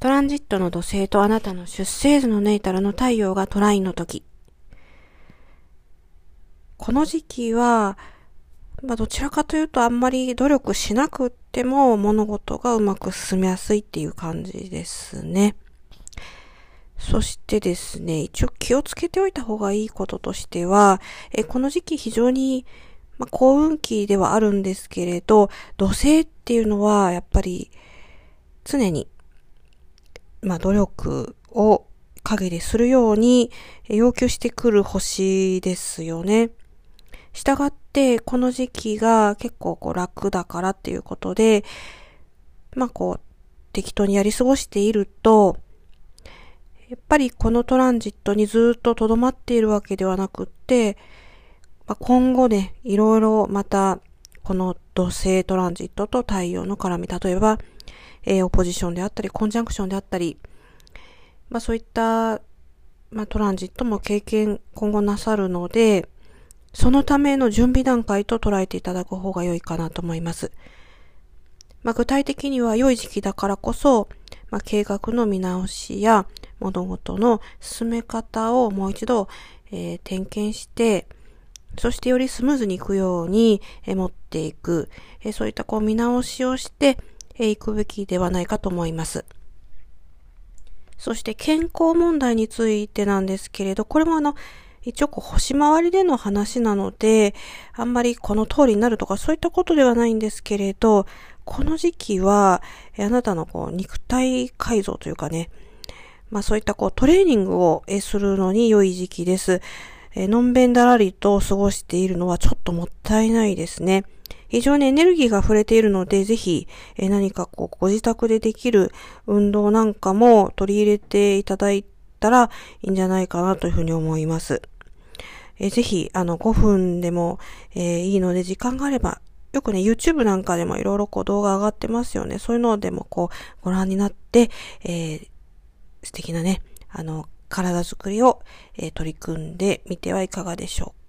トランジットの土星とあなたの出生図のネイタルの太陽がトラインの時。この時期は、まあ、どちらかというとあんまり努力しなくても物事がうまく進みやすいっていう感じですね。そしてですね、一応気をつけておいた方がいいこととしては、えこの時期非常に、まあ、幸運期ではあるんですけれど、土星っていうのはやっぱり常に、まあ、努力を陰でするように要求してくる星ですよね。したがって、この時期が結構こう楽だからっていうことで、まあこう、適当にやり過ごしていると、やっぱりこのトランジットにずっと留まっているわけではなくって、まあ、今後ね、いろいろまた、この土星トランジットと太陽の絡み、例えば、えー、オポジションであったり、コンジャンクションであったり、まあそういった、まあトランジットも経験今後なさるので、そのための準備段階と捉えていただく方が良いかなと思います。まあ、具体的には良い時期だからこそ、まあ、計画の見直しや物事の進め方をもう一度、えー、点検して、そしてよりスムーズにいくように、えー、持っていく、えー、そういったこう見直しをして、えー、いくべきではないかと思います。そして健康問題についてなんですけれど、これもあの、一応こう星回りでの話なので、あんまりこの通りになるとかそういったことではないんですけれど、この時期は、あなたのこう肉体改造というかね、まあそういったこうトレーニングをするのに良い時期です。えのんべんだらりと過ごしているのはちょっともったいないですね。非常にエネルギーが溢れているので、ぜひ、え何かこう、ご自宅でできる運動なんかも取り入れていただいたらいいんじゃないかなというふうに思います。えー、ぜひ、あの、5分でも、え、いいので、時間があれば、よくね、YouTube なんかでもいろいろこう動画上がってますよね。そういうのでもこう、ご覧になって、えー、素敵なね、あの、体づくりを、えー、取り組んでみてはいかがでしょうか。